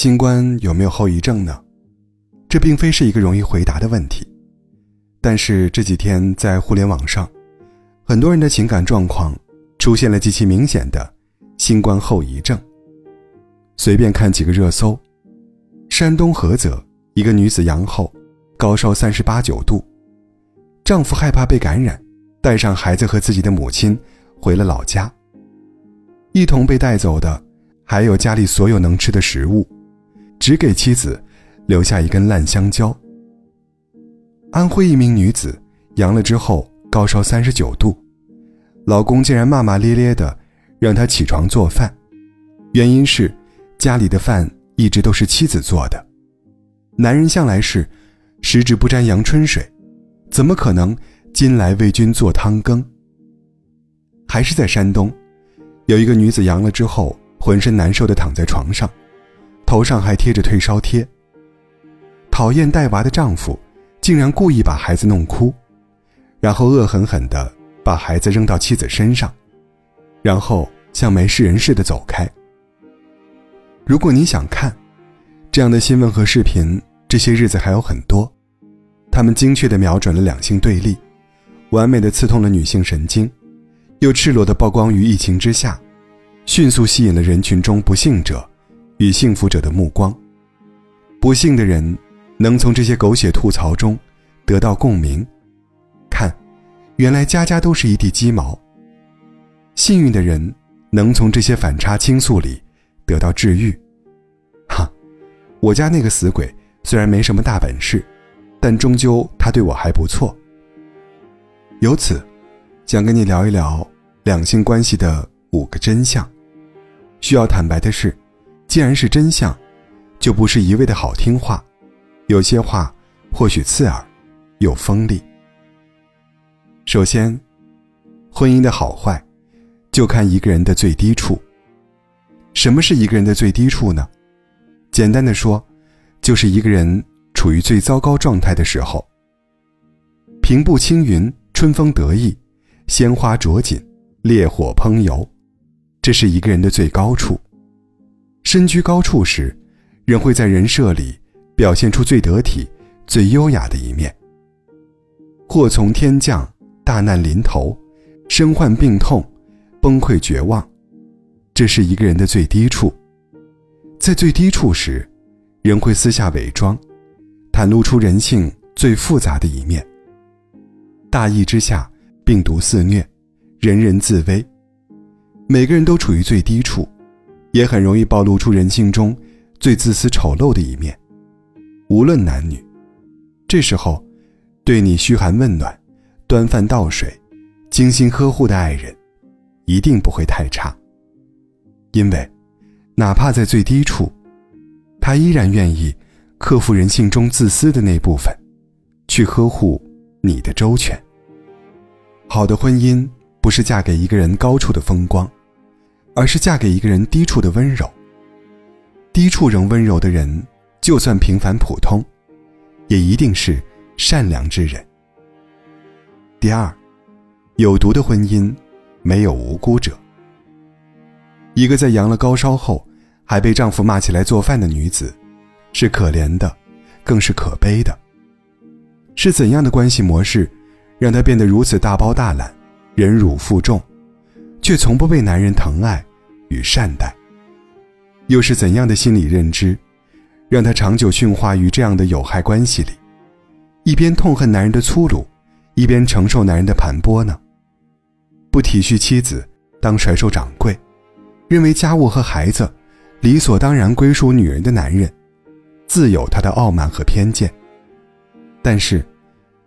新冠有没有后遗症呢？这并非是一个容易回答的问题。但是这几天在互联网上，很多人的情感状况出现了极其明显的新冠后遗症。随便看几个热搜：山东菏泽一个女子阳后，高烧三十八九度，丈夫害怕被感染，带上孩子和自己的母亲回了老家。一同被带走的还有家里所有能吃的食物，只给妻子留下一根烂香蕉。安徽一名女子阳了之后高烧三十九度，老公竟然骂骂咧咧的让她起床做饭，原因是家里的饭一直都是妻子做的，男人向来是十指不沾阳春水，怎么可能今来为君做汤羹？还是在山东，有一个女子阳了之后浑身难受的躺在床上，头上还贴着退烧贴。讨厌带娃的丈夫。竟然故意把孩子弄哭，然后恶狠狠地把孩子扔到妻子身上，然后像没事人似的走开。如果你想看这样的新闻和视频，这些日子还有很多，他们精确地瞄准了两性对立，完美的刺痛了女性神经，又赤裸地曝光于疫情之下，迅速吸引了人群中不幸者与幸福者的目光。不幸的人。能从这些狗血吐槽中得到共鸣，看，原来家家都是一地鸡毛。幸运的人能从这些反差倾诉里得到治愈。哈，我家那个死鬼虽然没什么大本事，但终究他对我还不错。由此，想跟你聊一聊两性关系的五个真相。需要坦白的是，既然是真相，就不是一味的好听话。有些话或许刺耳，又锋利。首先，婚姻的好坏，就看一个人的最低处。什么是一个人的最低处呢？简单的说，就是一个人处于最糟糕状态的时候。平步青云，春风得意，鲜花着锦，烈火烹油，这是一个人的最高处。身居高处时，人会在人设里。表现出最得体、最优雅的一面。祸从天降，大难临头，身患病痛，崩溃绝望，这是一个人的最低处。在最低处时，人会私下伪装，袒露出人性最复杂的一面。大疫之下，病毒肆虐，人人自危，每个人都处于最低处，也很容易暴露出人性中最自私丑陋的一面。无论男女，这时候，对你嘘寒问暖、端饭倒水、精心呵护的爱人，一定不会太差。因为，哪怕在最低处，他依然愿意克服人性中自私的那部分，去呵护你的周全。好的婚姻不是嫁给一个人高处的风光，而是嫁给一个人低处的温柔。低处仍温柔的人。就算平凡普通，也一定是善良之人。第二，有毒的婚姻没有无辜者。一个在阳了高烧后还被丈夫骂起来做饭的女子，是可怜的，更是可悲的。是怎样的关系模式，让她变得如此大包大揽、忍辱负重，却从不被男人疼爱与善待？又是怎样的心理认知？让他长久驯化于这样的有害关系里，一边痛恨男人的粗鲁，一边承受男人的盘剥呢？不体恤妻子，当甩手掌柜，认为家务和孩子理所当然归属女人的男人，自有他的傲慢和偏见。但是，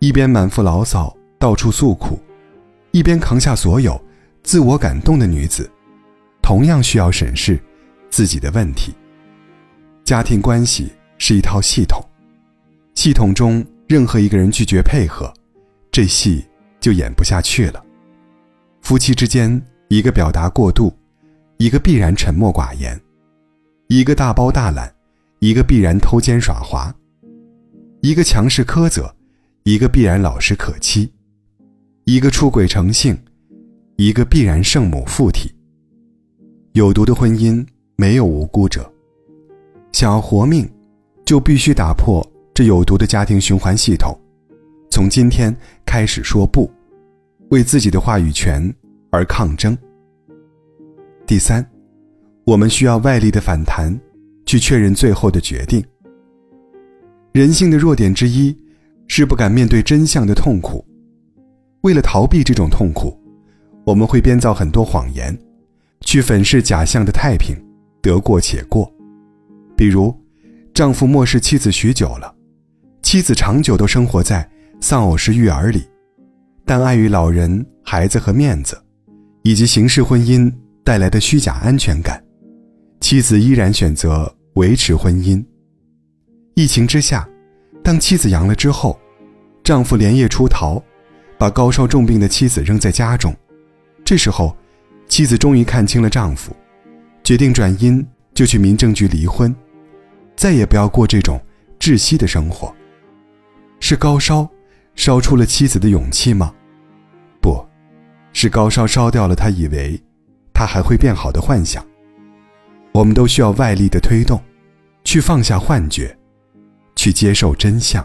一边满腹牢骚到处诉苦，一边扛下所有，自我感动的女子，同样需要审视自己的问题。家庭关系是一套系统，系统中任何一个人拒绝配合，这戏就演不下去了。夫妻之间，一个表达过度，一个必然沉默寡言；一个大包大揽，一个必然偷奸耍滑；一个强势苛责，一个必然老实可欺；一个出轨成性，一个必然圣母附体。有毒的婚姻没有无辜者。想要活命，就必须打破这有毒的家庭循环系统，从今天开始说不，为自己的话语权而抗争。第三，我们需要外力的反弹，去确认最后的决定。人性的弱点之一，是不敢面对真相的痛苦。为了逃避这种痛苦，我们会编造很多谎言，去粉饰假象的太平，得过且过。比如，丈夫漠视妻子许久了，妻子长久都生活在丧偶式育儿里，但碍于老人、孩子和面子，以及形式婚姻带来的虚假安全感，妻子依然选择维持婚姻。疫情之下，当妻子阳了之后，丈夫连夜出逃。把高烧重病的妻子扔在家中，这时候，妻子终于看清了丈夫，决定转阴就去民政局离婚，再也不要过这种窒息的生活。是高烧烧出了妻子的勇气吗？不，是高烧烧掉了他以为他还会变好的幻想。我们都需要外力的推动，去放下幻觉，去接受真相。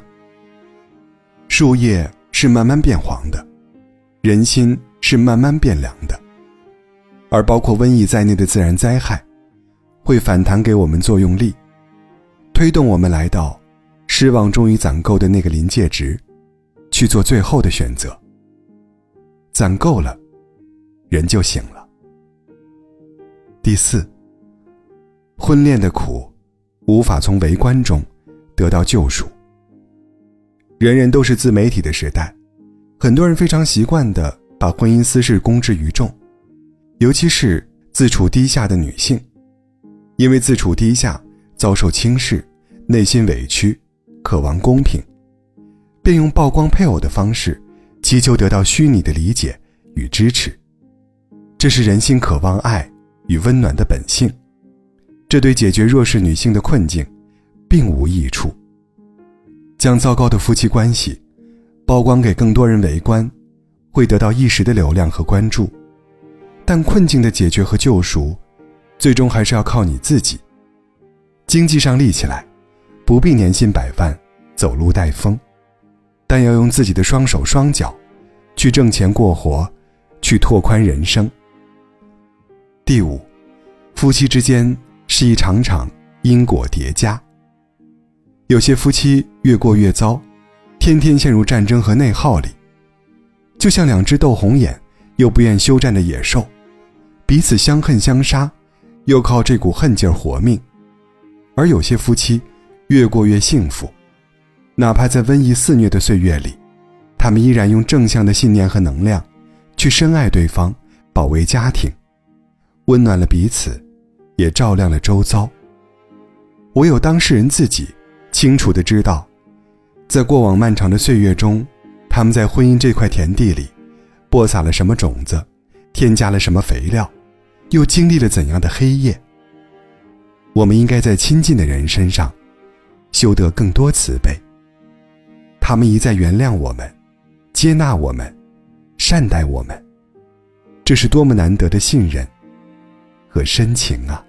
树叶。是慢慢变黄的，人心是慢慢变凉的，而包括瘟疫在内的自然灾害，会反弹给我们作用力，推动我们来到失望终于攒够的那个临界值，去做最后的选择。攒够了，人就醒了。第四，婚恋的苦，无法从围观中得到救赎。人人都是自媒体的时代，很多人非常习惯的把婚姻私事公之于众，尤其是自处低下的女性，因为自处低下，遭受轻视，内心委屈，渴望公平，便用曝光配偶的方式，祈求得到虚拟的理解与支持。这是人性渴望爱与温暖的本性，这对解决弱势女性的困境，并无益处。将糟糕的夫妻关系曝光给更多人围观，会得到一时的流量和关注，但困境的解决和救赎，最终还是要靠你自己。经济上立起来，不必年薪百万，走路带风，但要用自己的双手双脚，去挣钱过活，去拓宽人生。第五，夫妻之间是一场场因果叠加。有些夫妻越过越糟，天天陷入战争和内耗里，就像两只斗红眼又不愿休战的野兽，彼此相恨相杀，又靠这股恨劲儿活命。而有些夫妻越过越幸福，哪怕在瘟疫肆虐的岁月里，他们依然用正向的信念和能量，去深爱对方，保卫家庭，温暖了彼此，也照亮了周遭。唯有当事人自己。清楚的知道，在过往漫长的岁月中，他们在婚姻这块田地里，播撒了什么种子，添加了什么肥料，又经历了怎样的黑夜。我们应该在亲近的人身上，修得更多慈悲。他们一再原谅我们，接纳我们，善待我们，这是多么难得的信任和深情啊！